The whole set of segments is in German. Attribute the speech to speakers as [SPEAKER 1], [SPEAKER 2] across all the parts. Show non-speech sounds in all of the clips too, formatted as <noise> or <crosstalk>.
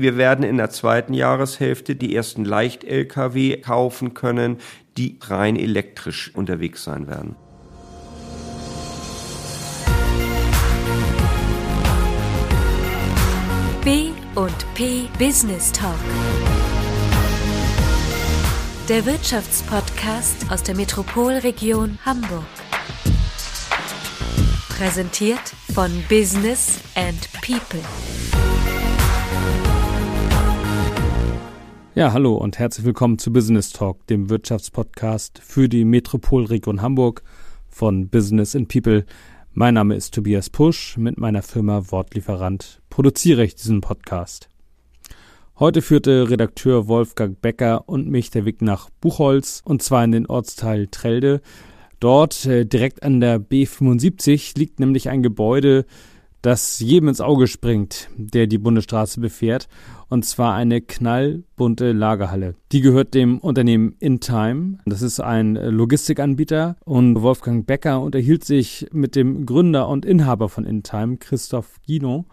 [SPEAKER 1] wir werden in der zweiten Jahreshälfte die ersten Leicht-Lkw kaufen können, die rein elektrisch unterwegs sein werden.
[SPEAKER 2] B und P Business Talk. Der Wirtschaftspodcast aus der Metropolregion Hamburg. Präsentiert von Business and People.
[SPEAKER 3] Ja, hallo und herzlich willkommen zu Business Talk, dem Wirtschaftspodcast für die Metropolregion Hamburg von Business and People. Mein Name ist Tobias Pusch. Mit meiner Firma Wortlieferant produziere ich diesen Podcast. Heute führte Redakteur Wolfgang Becker und mich der Weg nach Buchholz und zwar in den Ortsteil Trelde. Dort, äh, direkt an der B75, liegt nämlich ein Gebäude, das jedem ins Auge springt, der die Bundesstraße befährt, und zwar eine knallbunte Lagerhalle. Die gehört dem Unternehmen InTime. Das ist ein Logistikanbieter und Wolfgang Becker unterhielt sich mit dem Gründer und Inhaber von InTime, Christoph Gino,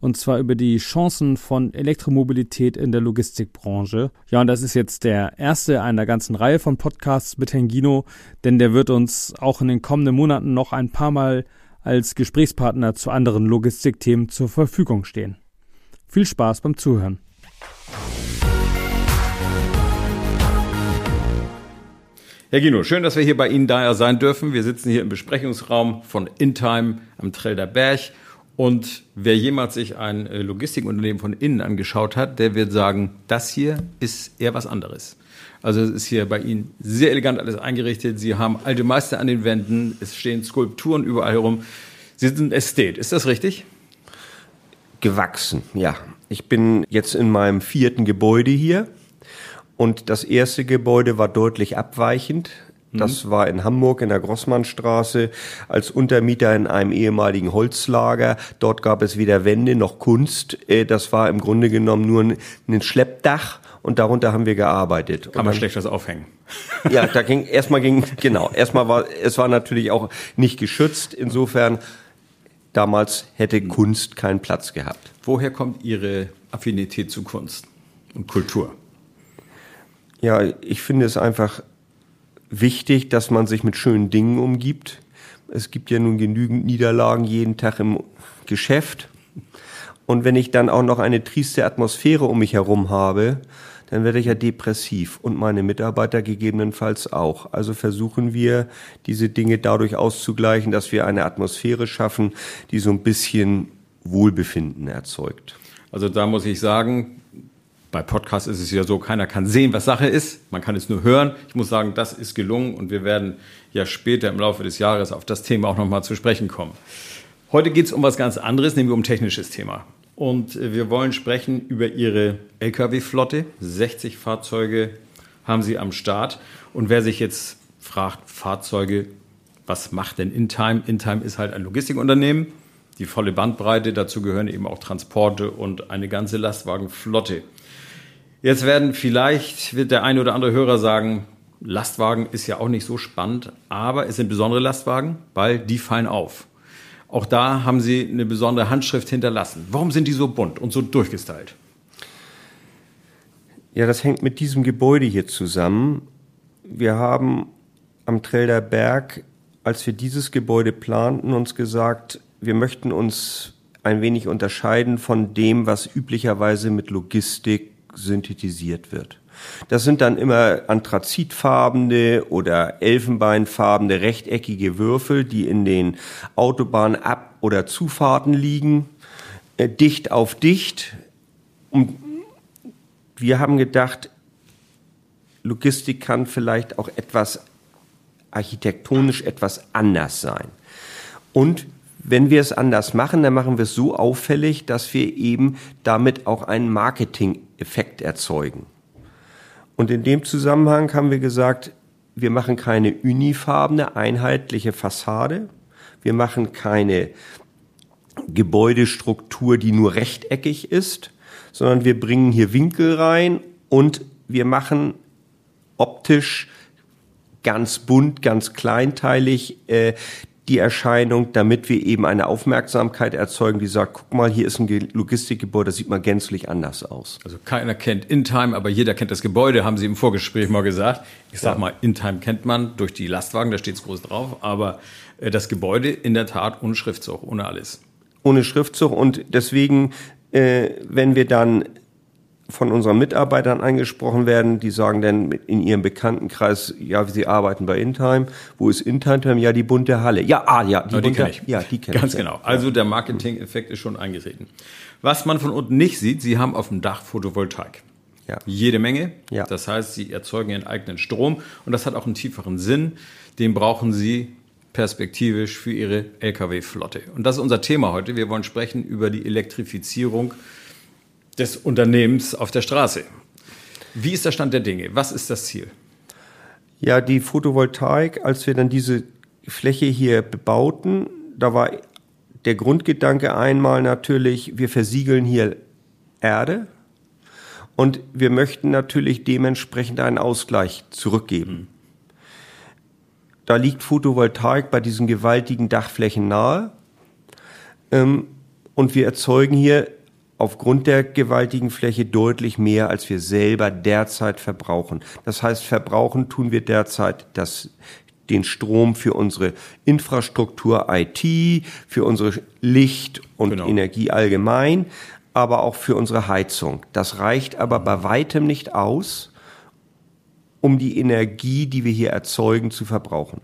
[SPEAKER 3] und zwar über die Chancen von Elektromobilität in der Logistikbranche. Ja, und das ist jetzt der erste einer ganzen Reihe von Podcasts mit Herrn Gino, denn der wird uns auch in den kommenden Monaten noch ein paar Mal als Gesprächspartner zu anderen Logistikthemen zur Verfügung stehen. Viel Spaß beim Zuhören.
[SPEAKER 4] Herr Gino, schön, dass wir hier bei Ihnen daher sein dürfen. Wir sitzen hier im Besprechungsraum von InTime am Trelder Berg. Und wer jemals sich ein äh, Logistikunternehmen von innen angeschaut hat, der wird sagen, das hier ist eher was anderes. Also es ist hier bei Ihnen sehr elegant alles eingerichtet. Sie haben alte Meister an den Wänden. Es stehen Skulpturen überall herum. Sie sind Ästhet. Ist das richtig?
[SPEAKER 1] Gewachsen, ja. Ich bin jetzt in meinem vierten Gebäude hier. Und das erste Gebäude war deutlich abweichend. Das mhm. war in Hamburg in der Grossmannstraße als Untermieter in einem ehemaligen Holzlager. Dort gab es weder Wände noch Kunst. Äh, das war im Grunde genommen nur ein Schleppdach und darunter haben wir gearbeitet.
[SPEAKER 4] Kann man schlecht was aufhängen.
[SPEAKER 1] Ja, da <laughs> ging erstmal ging genau. Erstmal war es war natürlich auch nicht geschützt. Insofern damals hätte Kunst keinen Platz gehabt.
[SPEAKER 4] Woher kommt Ihre Affinität zu Kunst und Kultur?
[SPEAKER 1] Ja, ich finde es einfach wichtig, dass man sich mit schönen Dingen umgibt. Es gibt ja nun genügend Niederlagen jeden Tag im Geschäft. Und wenn ich dann auch noch eine trieste Atmosphäre um mich herum habe, dann werde ich ja depressiv und meine Mitarbeiter gegebenenfalls auch. Also versuchen wir, diese Dinge dadurch auszugleichen, dass wir eine Atmosphäre schaffen, die so ein bisschen Wohlbefinden erzeugt.
[SPEAKER 4] Also da muss ich sagen, bei Podcasts ist es ja so, keiner kann sehen, was Sache ist. Man kann es nur hören. Ich muss sagen, das ist gelungen und wir werden ja später im Laufe des Jahres auf das Thema auch nochmal zu sprechen kommen. Heute geht es um was ganz anderes, nämlich um technisches Thema. Und wir wollen sprechen über Ihre Lkw-Flotte. 60 Fahrzeuge haben Sie am Start. Und wer sich jetzt fragt, Fahrzeuge, was macht denn InTime? InTime ist halt ein Logistikunternehmen. Die volle Bandbreite, dazu gehören eben auch Transporte und eine ganze Lastwagenflotte. Jetzt werden vielleicht, wird der eine oder andere Hörer sagen, Lastwagen ist ja auch nicht so spannend, aber es sind besondere Lastwagen, weil die fallen auf. Auch da haben Sie eine besondere Handschrift hinterlassen. Warum sind die so bunt und so durchgestylt?
[SPEAKER 1] Ja, das hängt mit diesem Gebäude hier zusammen. Wir haben am Trelder Berg, als wir dieses Gebäude planten, uns gesagt, wir möchten uns ein wenig unterscheiden von dem, was üblicherweise mit Logistik synthetisiert wird. Das sind dann immer anthrazitfarbene oder elfenbeinfarbene rechteckige Würfel, die in den Autobahnab- oder Zufahrten liegen, äh, dicht auf dicht. Und wir haben gedacht, Logistik kann vielleicht auch etwas architektonisch etwas anders sein. Und wenn wir es anders machen, dann machen wir es so auffällig, dass wir eben damit auch einen Marketing-Effekt erzeugen. Und in dem Zusammenhang haben wir gesagt, wir machen keine unifarbene, einheitliche Fassade. Wir machen keine Gebäudestruktur, die nur rechteckig ist, sondern wir bringen hier Winkel rein und wir machen optisch ganz bunt, ganz kleinteilig äh, die Erscheinung, damit wir eben eine Aufmerksamkeit erzeugen, die sagt, guck mal, hier ist ein Logistikgebäude, das sieht mal gänzlich anders aus.
[SPEAKER 4] Also keiner kennt InTime, aber jeder kennt das Gebäude, haben Sie im Vorgespräch mal gesagt. Ich sag ja. mal, InTime kennt man durch die Lastwagen, da steht es groß drauf, aber äh, das Gebäude in der Tat ohne Schriftzug, ohne alles.
[SPEAKER 1] Ohne Schriftzug und deswegen, äh, wenn wir dann von unseren Mitarbeitern angesprochen werden, die sagen dann in ihrem Bekanntenkreis, ja, sie arbeiten bei Intime. Wo ist Intime? Ja, die bunte Halle. Ja, ah, ja,
[SPEAKER 4] die, die bunte, ich. Ja, die kenne Ganz ich. genau. Also der Marketing-Effekt ist schon eingetreten. Was man von unten nicht sieht, sie haben auf dem Dach Photovoltaik. Ja. Jede Menge. Ja. Das heißt, sie erzeugen ihren eigenen Strom und das hat auch einen tieferen Sinn. Den brauchen sie perspektivisch für ihre Lkw-Flotte. Und das ist unser Thema heute. Wir wollen sprechen über die Elektrifizierung des Unternehmens auf der Straße. Wie ist der Stand der Dinge? Was ist das Ziel?
[SPEAKER 1] Ja, die Photovoltaik, als wir dann diese Fläche hier bebauten, da war der Grundgedanke einmal natürlich, wir versiegeln hier Erde und wir möchten natürlich dementsprechend einen Ausgleich zurückgeben. Da liegt Photovoltaik bei diesen gewaltigen Dachflächen nahe ähm, und wir erzeugen hier aufgrund der gewaltigen Fläche deutlich mehr, als wir selber derzeit verbrauchen. Das heißt, verbrauchen tun wir derzeit das, den Strom für unsere Infrastruktur IT, für unsere Licht und genau. Energie allgemein, aber auch für unsere Heizung. Das reicht aber bei weitem nicht aus, um die Energie, die wir hier erzeugen, zu verbrauchen.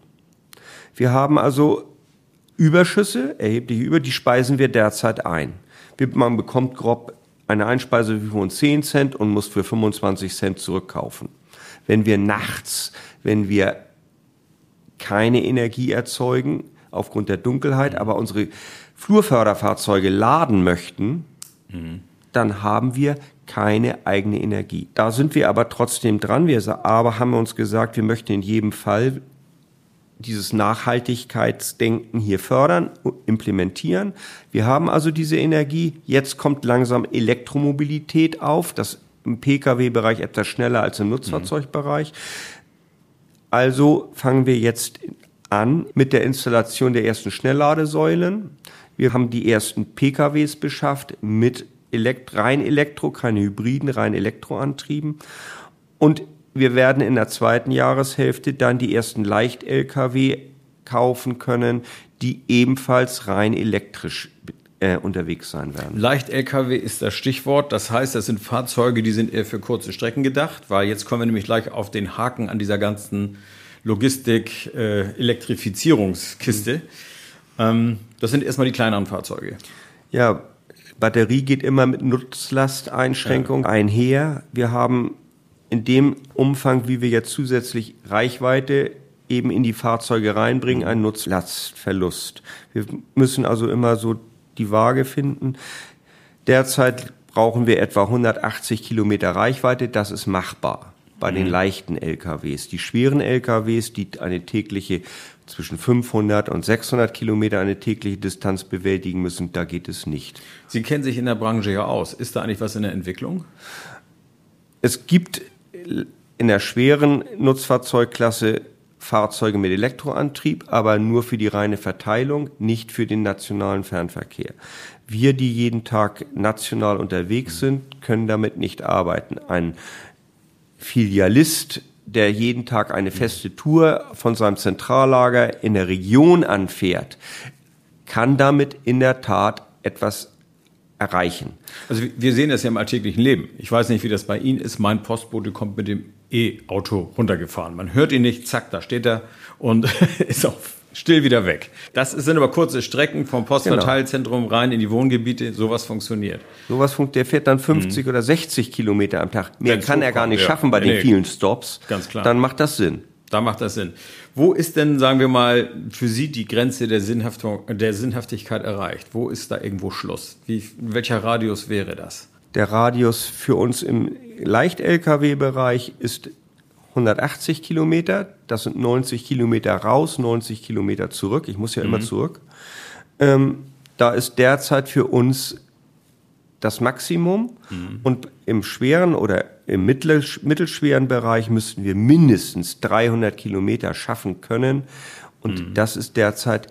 [SPEAKER 1] Wir haben also Überschüsse, erhebliche Über, die speisen wir derzeit ein man bekommt grob eine Einspeise von 10 Cent und muss für 25 Cent zurückkaufen. Wenn wir nachts, wenn wir keine Energie erzeugen, aufgrund der Dunkelheit, aber unsere Flurförderfahrzeuge laden möchten, mhm. dann haben wir keine eigene Energie. Da sind wir aber trotzdem dran. Wir aber haben uns gesagt, wir möchten in jedem Fall dieses Nachhaltigkeitsdenken hier fördern, implementieren. Wir haben also diese Energie. Jetzt kommt langsam Elektromobilität auf. Das im Pkw-Bereich etwas schneller als im Nutzfahrzeugbereich. Also fangen wir jetzt an mit der Installation der ersten Schnellladesäulen. Wir haben die ersten PKWs beschafft mit Elekt rein Elektro, keine Hybriden, rein Elektroantrieben. Und wir werden in der zweiten Jahreshälfte dann die ersten Leicht-Lkw kaufen können, die ebenfalls rein elektrisch äh, unterwegs sein werden.
[SPEAKER 4] Leicht-Lkw ist das Stichwort. Das heißt, das sind Fahrzeuge, die sind eher für kurze Strecken gedacht, weil jetzt kommen wir nämlich gleich auf den Haken an dieser ganzen Logistik-Elektrifizierungskiste. Äh, ähm, das sind erstmal die kleineren Fahrzeuge.
[SPEAKER 1] Ja, Batterie geht immer mit Nutzlasteinschränkung ja. einher. Wir haben in dem Umfang, wie wir jetzt zusätzlich Reichweite eben in die Fahrzeuge reinbringen, einen Nutzlastverlust. Wir müssen also immer so die Waage finden. Derzeit brauchen wir etwa 180 Kilometer Reichweite. Das ist machbar bei den mhm. leichten LKWs. Die schweren LKWs, die eine tägliche zwischen 500 und 600 Kilometer eine tägliche Distanz bewältigen müssen, da geht es nicht.
[SPEAKER 4] Sie kennen sich in der Branche ja aus. Ist da eigentlich was in der Entwicklung?
[SPEAKER 1] Es gibt in der schweren Nutzfahrzeugklasse Fahrzeuge mit Elektroantrieb, aber nur für die reine Verteilung, nicht für den nationalen Fernverkehr. Wir, die jeden Tag national unterwegs sind, können damit nicht arbeiten. Ein Filialist, der jeden Tag eine feste Tour von seinem Zentrallager in der Region anfährt, kann damit in der Tat etwas erreichen.
[SPEAKER 4] Also wir sehen das ja im alltäglichen Leben. Ich weiß nicht, wie das bei Ihnen ist. Mein Postbote kommt mit dem E-Auto runtergefahren. Man hört ihn nicht, zack, da steht er und <laughs> ist auch still wieder weg. Das sind aber kurze Strecken vom Postverteilzentrum genau. rein in die Wohngebiete. Sowas funktioniert.
[SPEAKER 1] Sowas funktioniert. Der fährt dann 50 mhm. oder 60 Kilometer am Tag. Mehr Wenn's kann er gar nicht ja. schaffen bei nee, den vielen Stops.
[SPEAKER 4] Ganz klar.
[SPEAKER 1] Dann macht das Sinn.
[SPEAKER 4] Da macht das Sinn. Wo ist denn, sagen wir mal, für Sie die Grenze der, Sinnhaftung, der Sinnhaftigkeit erreicht? Wo ist da irgendwo Schluss? Wie, welcher Radius wäre das?
[SPEAKER 1] Der Radius für uns im Leicht-Lkw-Bereich ist 180 Kilometer. Das sind 90 Kilometer raus, 90 Kilometer zurück. Ich muss ja mhm. immer zurück. Ähm, da ist derzeit für uns das Maximum. Mhm. Und im schweren oder im mittelschweren Bereich müssten wir mindestens 300 Kilometer schaffen können. Und mhm. das ist derzeit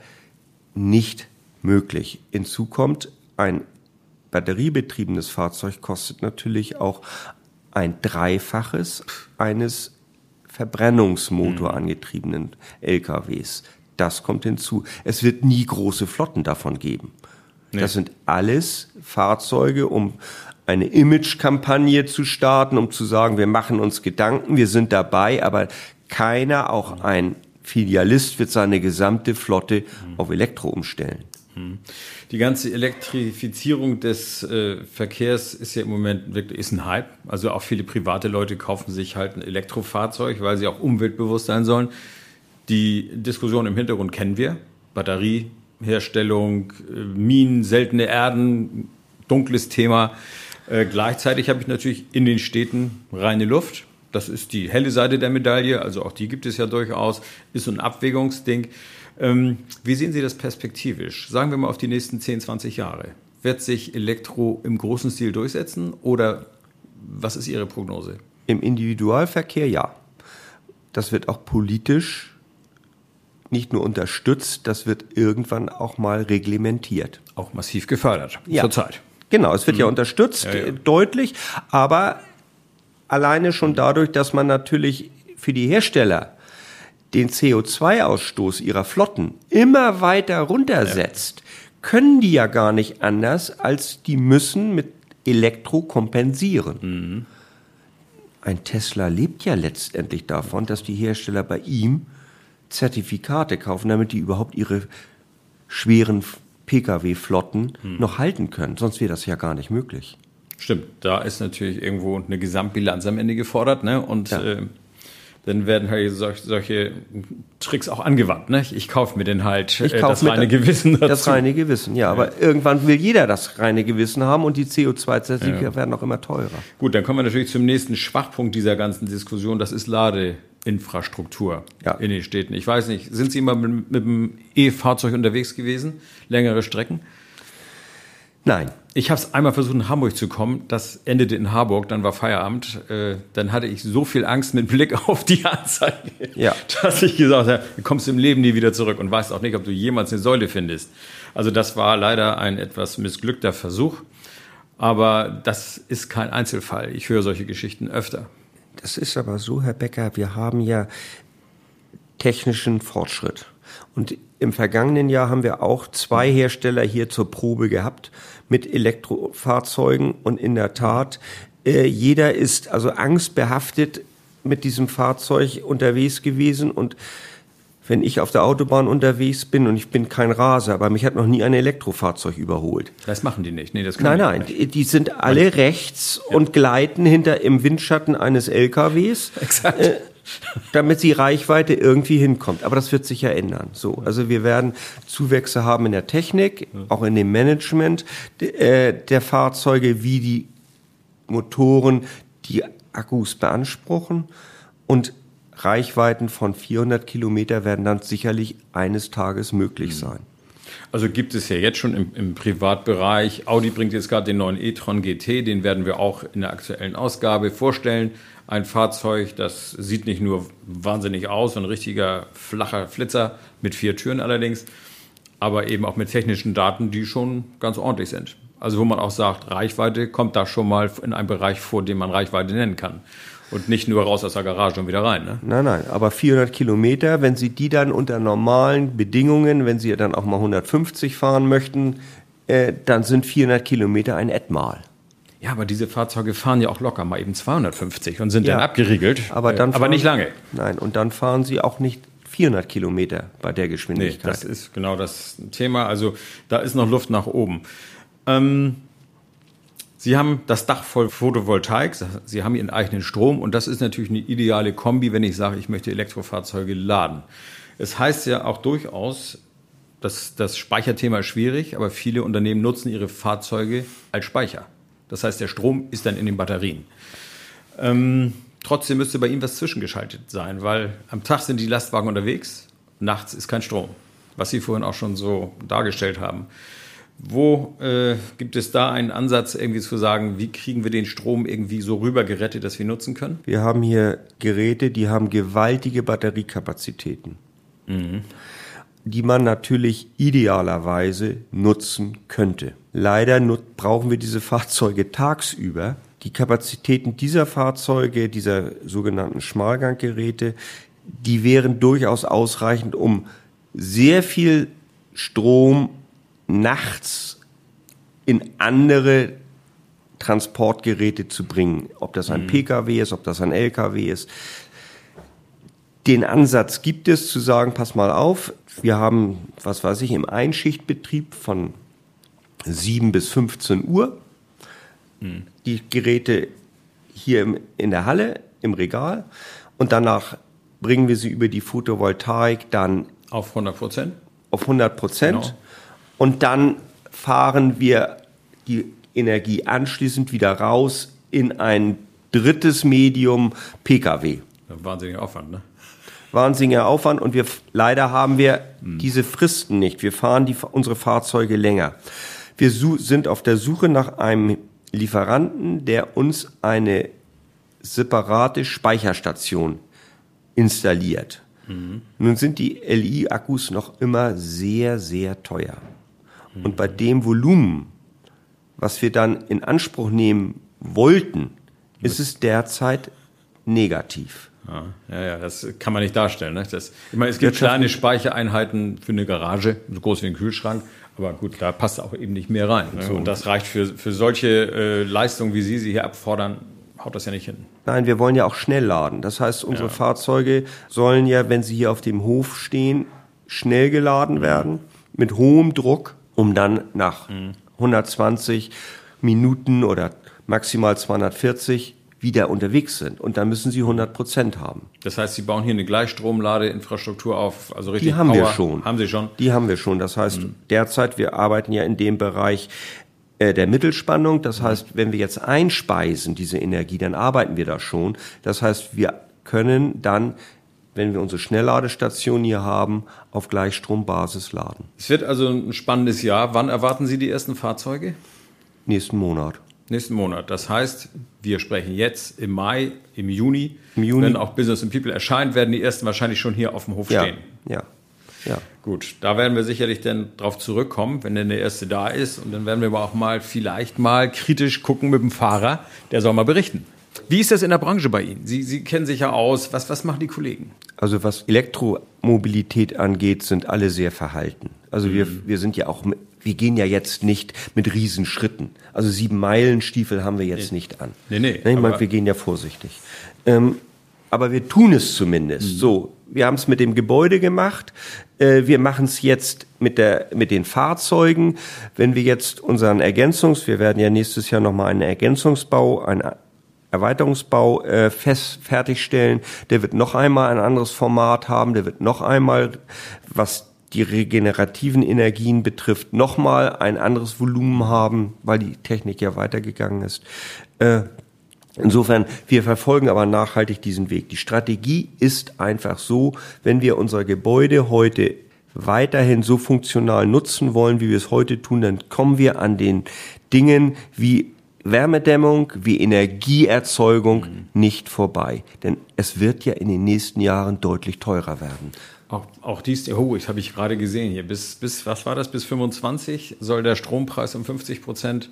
[SPEAKER 1] nicht möglich. Hinzu kommt, ein batteriebetriebenes Fahrzeug kostet natürlich auch ein Dreifaches eines Verbrennungsmotor angetriebenen LKWs. Das kommt hinzu. Es wird nie große Flotten davon geben.
[SPEAKER 4] Nee.
[SPEAKER 1] Das sind alles Fahrzeuge, um eine Image-Kampagne zu starten, um zu sagen, wir machen uns Gedanken, wir sind dabei, aber keiner, auch ein Filialist, wird seine gesamte Flotte auf Elektro umstellen.
[SPEAKER 4] Die ganze Elektrifizierung des äh, Verkehrs ist ja im Moment wirklich ist ein Hype. Also auch viele private Leute kaufen sich halt ein Elektrofahrzeug, weil sie auch umweltbewusst sein sollen. Die Diskussion im Hintergrund kennen wir. Batterieherstellung, äh, Minen, seltene Erden, dunkles Thema. Äh, gleichzeitig habe ich natürlich in den Städten reine Luft. Das ist die helle Seite der Medaille, also auch die gibt es ja durchaus, ist so ein Abwägungsding. Ähm, wie sehen Sie das perspektivisch? Sagen wir mal auf die nächsten 10, 20 Jahre. Wird sich Elektro im großen Stil durchsetzen oder was ist Ihre Prognose?
[SPEAKER 1] Im Individualverkehr ja. Das wird auch politisch nicht nur unterstützt, das wird irgendwann auch mal reglementiert.
[SPEAKER 4] Auch massiv gefördert
[SPEAKER 1] Ja.
[SPEAKER 4] zurzeit.
[SPEAKER 1] Genau, es wird ja unterstützt,
[SPEAKER 4] Ja, ja.
[SPEAKER 1] äh, deutlich, aber alleine schon dadurch, dass man natürlich für die Hersteller den CO2-Ausstoß ihrer Flotten immer weiter runtersetzt, können die ja gar nicht anders, als die müssen mit Elektro kompensieren. Ein Tesla lebt ja letztendlich davon, dass die Hersteller bei ihm Zertifikate kaufen, damit die überhaupt ihre schweren Pkw-Flotten noch halten können. Sonst wäre das ja gar nicht möglich.
[SPEAKER 4] Stimmt, da ist natürlich irgendwo eine Gesamtbilanz am Ende gefordert, ne? Und
[SPEAKER 1] Ja.
[SPEAKER 4] äh, dann werden halt solch, solche Tricks auch angewandt, ne? Ich kaufe mir den halt
[SPEAKER 1] Ich
[SPEAKER 4] äh, das reine Gewissen dazu.
[SPEAKER 1] Das reine Gewissen, ja. Aber irgendwann will jeder das reine Gewissen haben und die CO2-Zertifikate werden auch immer teurer.
[SPEAKER 4] Gut, dann kommen wir natürlich zum nächsten Schwachpunkt dieser ganzen Diskussion. Das ist Ladeinfrastruktur
[SPEAKER 1] Ja.
[SPEAKER 4] in den Städten. Ich weiß nicht, sind Sie mal mit, mit dem E-Fahrzeug unterwegs gewesen? Längere Strecken?
[SPEAKER 1] Nein.
[SPEAKER 4] Ich habe es einmal versucht, in Hamburg zu kommen. Das endete in Harburg, dann war Feierabend. Äh, dann hatte ich so viel Angst mit Blick <laughs> auf die Anzeige,
[SPEAKER 1] Ja.
[SPEAKER 4] dass ich gesagt habe, du kommst im Leben nie wieder zurück und weißt auch nicht, ob du jemals eine Säule findest. Also das war leider ein etwas missglückter Versuch. Aber das ist kein Einzelfall. Ich höre solche Geschichten öfter.
[SPEAKER 1] Das ist aber so, Herr Becker, wir haben ja technischen Fortschritt. Und im vergangenen Jahr haben wir auch zwei Hersteller hier zur Probe gehabt mit Elektrofahrzeugen. Und in der Tat, äh, jeder ist also angstbehaftet mit diesem Fahrzeug unterwegs gewesen. Und wenn ich auf der Autobahn unterwegs bin und ich bin kein Raser, aber mich hat noch nie ein Elektrofahrzeug überholt.
[SPEAKER 4] Das machen die nicht. Nee, das
[SPEAKER 1] Nein, nein, die, die sind alle rechts und gleiten hinter im Windschatten eines LKWs, <laughs>
[SPEAKER 4] Exakt.
[SPEAKER 1] äh, damit die Reichweite irgendwie hinkommt. Aber das wird sich ja ändern. So, also wir werden Zuwächse haben in der Technik, auch in dem Management äh, der Fahrzeuge, wie die Motoren die Akkus beanspruchen und Reichweiten von 400 Kilometer werden dann sicherlich eines Tages möglich sein.
[SPEAKER 4] Also gibt es ja jetzt schon im, im Privatbereich. Audi bringt jetzt gerade den neuen e-tron GT, den werden wir auch in der aktuellen Ausgabe vorstellen. Ein Fahrzeug, das sieht nicht nur wahnsinnig aus, ein richtiger flacher Flitzer mit vier Türen allerdings, aber eben auch mit technischen Daten, die schon ganz ordentlich sind. Also wo man auch sagt, Reichweite kommt da schon mal in einen Bereich vor, den man Reichweite nennen kann. Und nicht nur raus aus der Garage und wieder rein. Ne?
[SPEAKER 1] Nein, nein, aber 400 Kilometer, wenn Sie die dann unter normalen Bedingungen, wenn Sie dann auch mal 150 fahren möchten, äh, dann sind 400 Kilometer ein Etmal.
[SPEAKER 4] Ja, aber diese Fahrzeuge fahren ja auch locker mal eben 250 und sind
[SPEAKER 1] Ja.
[SPEAKER 4] dann abgeriegelt.
[SPEAKER 1] Aber, dann
[SPEAKER 4] Äh, aber
[SPEAKER 1] fahren-
[SPEAKER 4] nicht lange.
[SPEAKER 1] Nein, und dann fahren Sie auch nicht 400 Kilometer bei der
[SPEAKER 4] Nee,
[SPEAKER 1] Geschwindigkeit.
[SPEAKER 4] das ist genau das Thema. Also da ist noch Luft nach oben. Ähm, Sie haben das Dach voll Photovoltaik, Sie haben Ihren eigenen Strom und das ist natürlich eine ideale Kombi, wenn ich sage, ich möchte Elektrofahrzeuge laden. Es heißt ja auch durchaus, dass das Speicherthema ist schwierig, aber viele Unternehmen nutzen ihre Fahrzeuge als Speicher. Das heißt, der Strom ist dann in den Batterien. Ähm, trotzdem müsste bei Ihnen was zwischengeschaltet sein, weil am Tag sind die Lastwagen unterwegs, nachts ist kein Strom, was Sie vorhin auch schon so dargestellt haben. Wo äh, gibt es da einen Ansatz, irgendwie zu sagen, wie kriegen wir den Strom irgendwie so rüber gerettet, dass wir nutzen können?
[SPEAKER 1] Wir haben hier Geräte, die haben gewaltige Batteriekapazitäten. die man natürlich idealerweise nutzen könnte. Leider brauchen wir diese Fahrzeuge tagsüber. Die Kapazitäten dieser Fahrzeuge, dieser sogenannten Schmalganggeräte, die wären durchaus ausreichend, um sehr viel Strom nachts in andere Transportgeräte zu bringen. Ob das ein mhm. Pkw ist, ob das ein Lkw ist. Den Ansatz gibt es zu sagen, pass mal auf, wir haben, was weiß ich, im Einschichtbetrieb von 7 bis 15 Uhr mhm. die Geräte hier in der Halle, im Regal und danach bringen wir sie über die Photovoltaik dann
[SPEAKER 4] auf 100 Prozent.
[SPEAKER 1] Auf 100 Prozent. Genau. Und dann fahren wir die Energie anschließend wieder raus in ein drittes Medium Pkw.
[SPEAKER 4] Wahnsinniger Aufwand, ne?
[SPEAKER 1] Wahnsinniger Aufwand und wir leider haben wir hm. diese Fristen nicht. Wir fahren die, unsere Fahrzeuge länger. Wir sind auf der Suche nach einem Lieferanten, der uns eine separate Speicherstation installiert. Mhm. Nun sind die LI-Akkus noch immer sehr, sehr teuer. Und bei dem Volumen, was wir dann in Anspruch nehmen wollten, ist es derzeit negativ.
[SPEAKER 4] Ja, ja, das kann man nicht darstellen. Ne? Das, ich meine, es gibt kleine Speichereinheiten für eine Garage, so groß wie ein Kühlschrank, aber gut, da passt auch eben nicht mehr rein. Ne? So. Und das reicht für, für solche äh, Leistungen, wie Sie sie hier abfordern, haut das ja nicht hin.
[SPEAKER 1] Nein, wir wollen ja auch schnell laden. Das heißt, unsere ja. Fahrzeuge sollen ja, wenn sie hier auf dem Hof stehen, schnell geladen mhm. werden, mit hohem Druck, um dann nach mhm. 120 Minuten oder maximal 240 wieder unterwegs sind. Und dann müssen sie 100 Prozent haben.
[SPEAKER 4] Das heißt, Sie bauen hier eine Gleichstromladeinfrastruktur auf, also richtig
[SPEAKER 1] Die haben
[SPEAKER 4] Power.
[SPEAKER 1] wir schon.
[SPEAKER 4] Haben Sie schon?
[SPEAKER 1] Die haben wir schon. Das heißt, mhm. derzeit, wir arbeiten ja in dem Bereich äh, der Mittelspannung. Das heißt, wenn wir jetzt einspeisen, diese Energie, dann arbeiten wir da schon. Das heißt, wir können dann wenn wir unsere Schnellladestation hier haben, auf Gleichstrombasis laden.
[SPEAKER 4] Es wird also ein spannendes Jahr. Wann erwarten Sie die ersten Fahrzeuge?
[SPEAKER 1] Nächsten Monat.
[SPEAKER 4] Nächsten Monat. Das heißt, wir sprechen jetzt im Mai, im Juni.
[SPEAKER 1] Im Juni.
[SPEAKER 4] Wenn auch Business and People erscheint, werden die ersten wahrscheinlich schon hier auf dem Hof
[SPEAKER 1] ja,
[SPEAKER 4] stehen.
[SPEAKER 1] Ja. Ja.
[SPEAKER 4] Gut, da werden wir sicherlich dann drauf zurückkommen, wenn denn der erste da ist. Und dann werden wir aber auch mal vielleicht mal kritisch gucken mit dem Fahrer. Der soll mal berichten. Wie ist das in der Branche bei Ihnen? Sie, Sie kennen sich ja aus. Was, was machen die Kollegen?
[SPEAKER 1] Also was Elektromobilität angeht, sind alle sehr verhalten. Also mhm. wir, wir sind ja auch wir gehen ja jetzt nicht mit Riesenschritten. Also sieben Meilen Stiefel haben wir jetzt nee. nicht an.
[SPEAKER 4] Nee, nee.
[SPEAKER 1] Ich meine, wir gehen ja vorsichtig. Ähm, aber wir tun es zumindest. Mhm. So, wir haben es mit dem Gebäude gemacht. Äh, wir machen es jetzt mit der mit den Fahrzeugen. Wenn wir jetzt unseren Ergänzungs, wir werden ja nächstes Jahr nochmal einen Ergänzungsbau, einen Erweiterungsbau äh, fest fertigstellen. Der wird noch einmal ein anderes Format haben. Der wird noch einmal, was die regenerativen Energien betrifft, nochmal ein anderes Volumen haben, weil die Technik ja weitergegangen ist. Äh, insofern, wir verfolgen aber nachhaltig diesen Weg. Die Strategie ist einfach so, wenn wir unser Gebäude heute weiterhin so funktional nutzen wollen, wie wir es heute tun, dann kommen wir an den Dingen wie Wärmedämmung, wie Energieerzeugung mhm. nicht vorbei. Denn es wird ja in den nächsten Jahren deutlich teurer werden.
[SPEAKER 4] Auch, auch dies, oh, ich habe ich gerade gesehen hier, bis, bis, was war das, bis 25 soll der Strompreis um 50 Prozent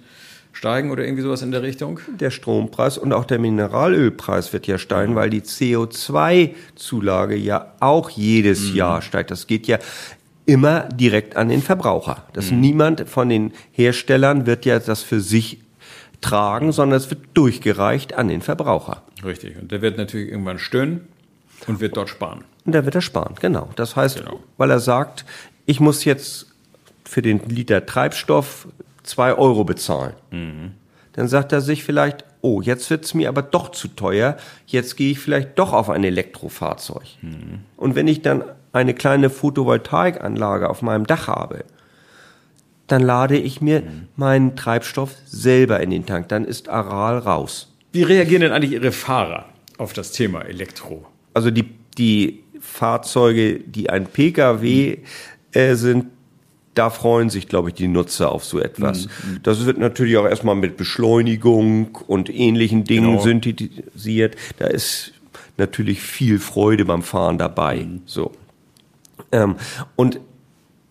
[SPEAKER 4] steigen oder irgendwie sowas in der Richtung?
[SPEAKER 1] Der Strompreis und auch der Mineralölpreis wird ja steigen, mhm. weil die CO2-Zulage ja auch jedes mhm. Jahr steigt. Das geht ja immer direkt an den Verbraucher. Das mhm. niemand von den Herstellern wird ja das für sich tragen, sondern es wird durchgereicht an den Verbraucher.
[SPEAKER 4] Richtig. Und der wird natürlich irgendwann stöhnen und wird dort sparen.
[SPEAKER 1] Und der wird er sparen, genau. Das heißt, genau. weil er sagt, ich muss jetzt für den Liter Treibstoff zwei Euro bezahlen. Mhm. Dann sagt er sich vielleicht, oh, jetzt wird's mir aber doch zu teuer, jetzt gehe ich vielleicht doch auf ein Elektrofahrzeug. Mhm. Und wenn ich dann eine kleine Photovoltaikanlage auf meinem Dach habe, dann lade ich mir mhm. meinen Treibstoff selber in den Tank. Dann ist Aral raus.
[SPEAKER 4] Wie reagieren denn eigentlich Ihre Fahrer auf das Thema Elektro?
[SPEAKER 1] Also die, die Fahrzeuge, die ein Pkw äh, sind, da freuen sich, glaube ich, die Nutzer auf so etwas. Mhm. Das wird natürlich auch erstmal mit Beschleunigung und ähnlichen Dingen genau. synthetisiert. Da ist natürlich viel Freude beim Fahren dabei. Mhm. So. Ähm, und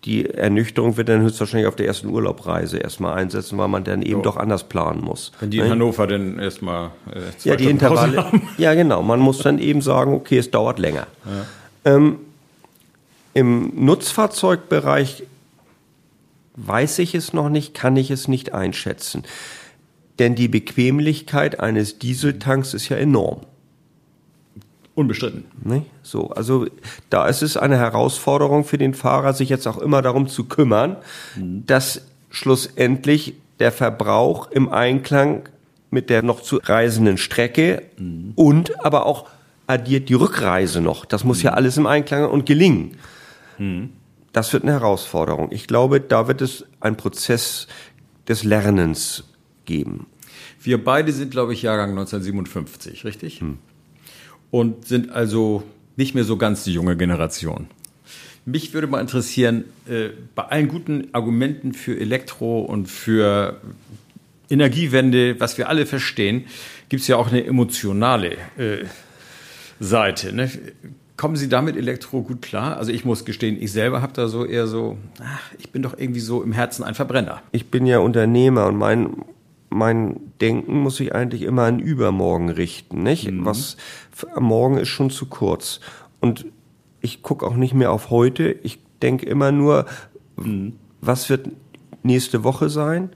[SPEAKER 1] die Ernüchterung wird dann höchstwahrscheinlich auf der ersten Urlaubreise erstmal einsetzen, weil man dann eben doch anders planen muss.
[SPEAKER 4] Wenn die in Hannover dann erstmal äh, zwei
[SPEAKER 1] Ja, die Intervalle. Ja, genau. Man muss dann eben sagen, okay, es dauert länger. Ähm, Im Nutzfahrzeugbereich weiß ich es noch nicht, kann ich es nicht einschätzen. Denn die Bequemlichkeit eines Dieseltanks ist ja enorm.
[SPEAKER 4] Unbestritten.
[SPEAKER 1] Ne? So, also da ist es eine Herausforderung für den Fahrer, sich jetzt auch immer darum zu kümmern, dass schlussendlich der Verbrauch im Einklang mit der noch zu reisenden Strecke und aber auch addiert die Rückreise noch. Das muss ja alles im Einklang und gelingen. Das wird eine Herausforderung. Ich glaube, da wird es einen Prozess des Lernens geben.
[SPEAKER 4] Wir beide sind, glaube ich, Jahrgang 1957, richtig? Und sind also nicht mehr so ganz die junge Generation. Mich würde mal interessieren, äh, bei allen guten Argumenten für Elektro und für Energiewende, was wir alle verstehen, gibt es ja auch eine emotionale äh, Seite. Ne? Kommen Sie damit Elektro gut klar? Also ich muss gestehen, ich selber habe da so eher so, ach, ich bin doch irgendwie so im Herzen ein Verbrenner.
[SPEAKER 1] ich bin ja Unternehmer und mein, mein Denken muss sich eigentlich immer an übermorgen richten, nicht? Was f- morgen ist schon zu kurz. Und ich gucke auch nicht mehr auf heute. Ich denke immer nur, was wird nächste Woche sein?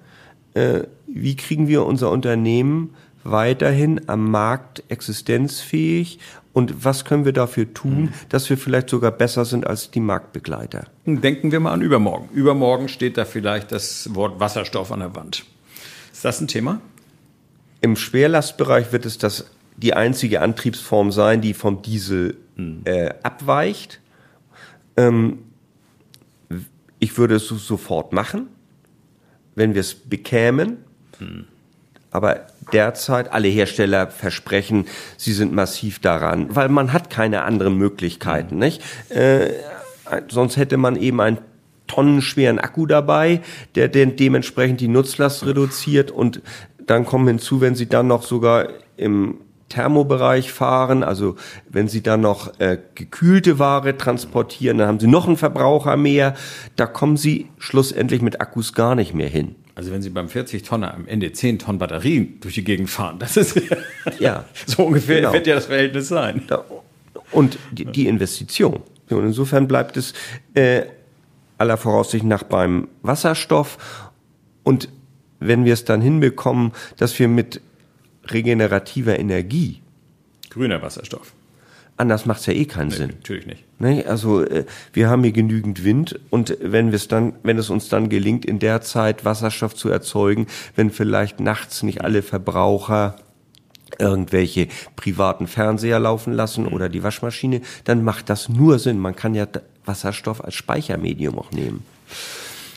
[SPEAKER 1] Äh, wie kriegen wir unser Unternehmen weiterhin am Markt existenzfähig? Und was können wir dafür tun, dass wir vielleicht sogar besser sind als die Marktbegleiter?
[SPEAKER 4] Denken wir mal an übermorgen. Übermorgen steht da vielleicht das Wort Wasserstoff an der Wand. Ist das ein Thema?
[SPEAKER 1] Im Schwerlastbereich wird es das die einzige Antriebsform sein, die vom Diesel äh, abweicht. Ähm, ich würde es so sofort machen, wenn wir es bekämen. Aber derzeit alle Hersteller versprechen, sie sind massiv daran, weil man hat keine anderen Möglichkeiten, nicht? Äh, sonst hätte man eben einen tonnenschweren Akku dabei, der den dementsprechend die Nutzlast reduziert und dann kommen hinzu, wenn Sie dann noch sogar im Thermobereich fahren, also wenn Sie dann noch äh, gekühlte Ware transportieren, dann haben Sie noch einen Verbraucher mehr. Da kommen Sie schlussendlich mit Akkus gar nicht mehr hin.
[SPEAKER 4] Also wenn Sie beim 40 Tonner am Ende 10 Tonnen Batterien durch die Gegend fahren, das ist
[SPEAKER 1] Ja. <laughs>
[SPEAKER 4] so ungefähr
[SPEAKER 1] Genau.
[SPEAKER 4] wird ja das Verhältnis sein.
[SPEAKER 1] Da, und die, die Investition. Und insofern bleibt es äh, aller Voraussicht nach beim Wasserstoff. Und wenn wir es dann hinbekommen, dass wir mit regenerativer Energie,
[SPEAKER 4] Grüner Wasserstoff.
[SPEAKER 1] anders macht es ja eh keinen Sinn.
[SPEAKER 4] Natürlich nicht.
[SPEAKER 1] Ne? Also äh, wir haben hier genügend Wind und wenn wir es dann, wenn es uns dann gelingt, in der Zeit Wasserstoff zu erzeugen, wenn vielleicht nachts nicht alle Verbraucher irgendwelche privaten Fernseher laufen lassen oder die Waschmaschine, dann macht das nur Sinn. Man kann ja Wasserstoff als Speichermedium auch nehmen.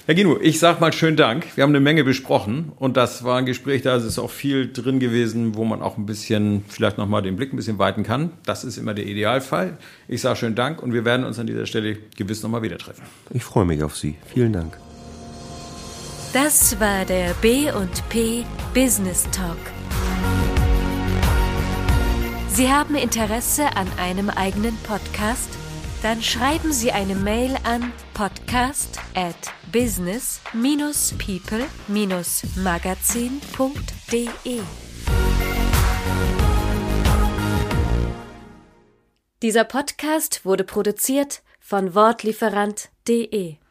[SPEAKER 4] Herr Gino, ich sag mal schönen Dank. Wir haben eine Menge besprochen und das war ein Gespräch, da ist auch viel drin gewesen, wo man auch ein bisschen, vielleicht nochmal den Blick ein bisschen weiten kann. Das ist immer der Idealfall. Ich sage schönen Dank und wir werden uns an dieser Stelle gewiss nochmal wieder treffen.
[SPEAKER 1] Ich freue mich auf Sie. Vielen Dank.
[SPEAKER 2] Das war der B&P Business Talk. Sie haben Interesse an einem eigenen Podcast? Dann schreiben Sie eine Mail an podcast at business-people-magazin.de. Dieser Podcast wurde produziert von Wortlieferant.de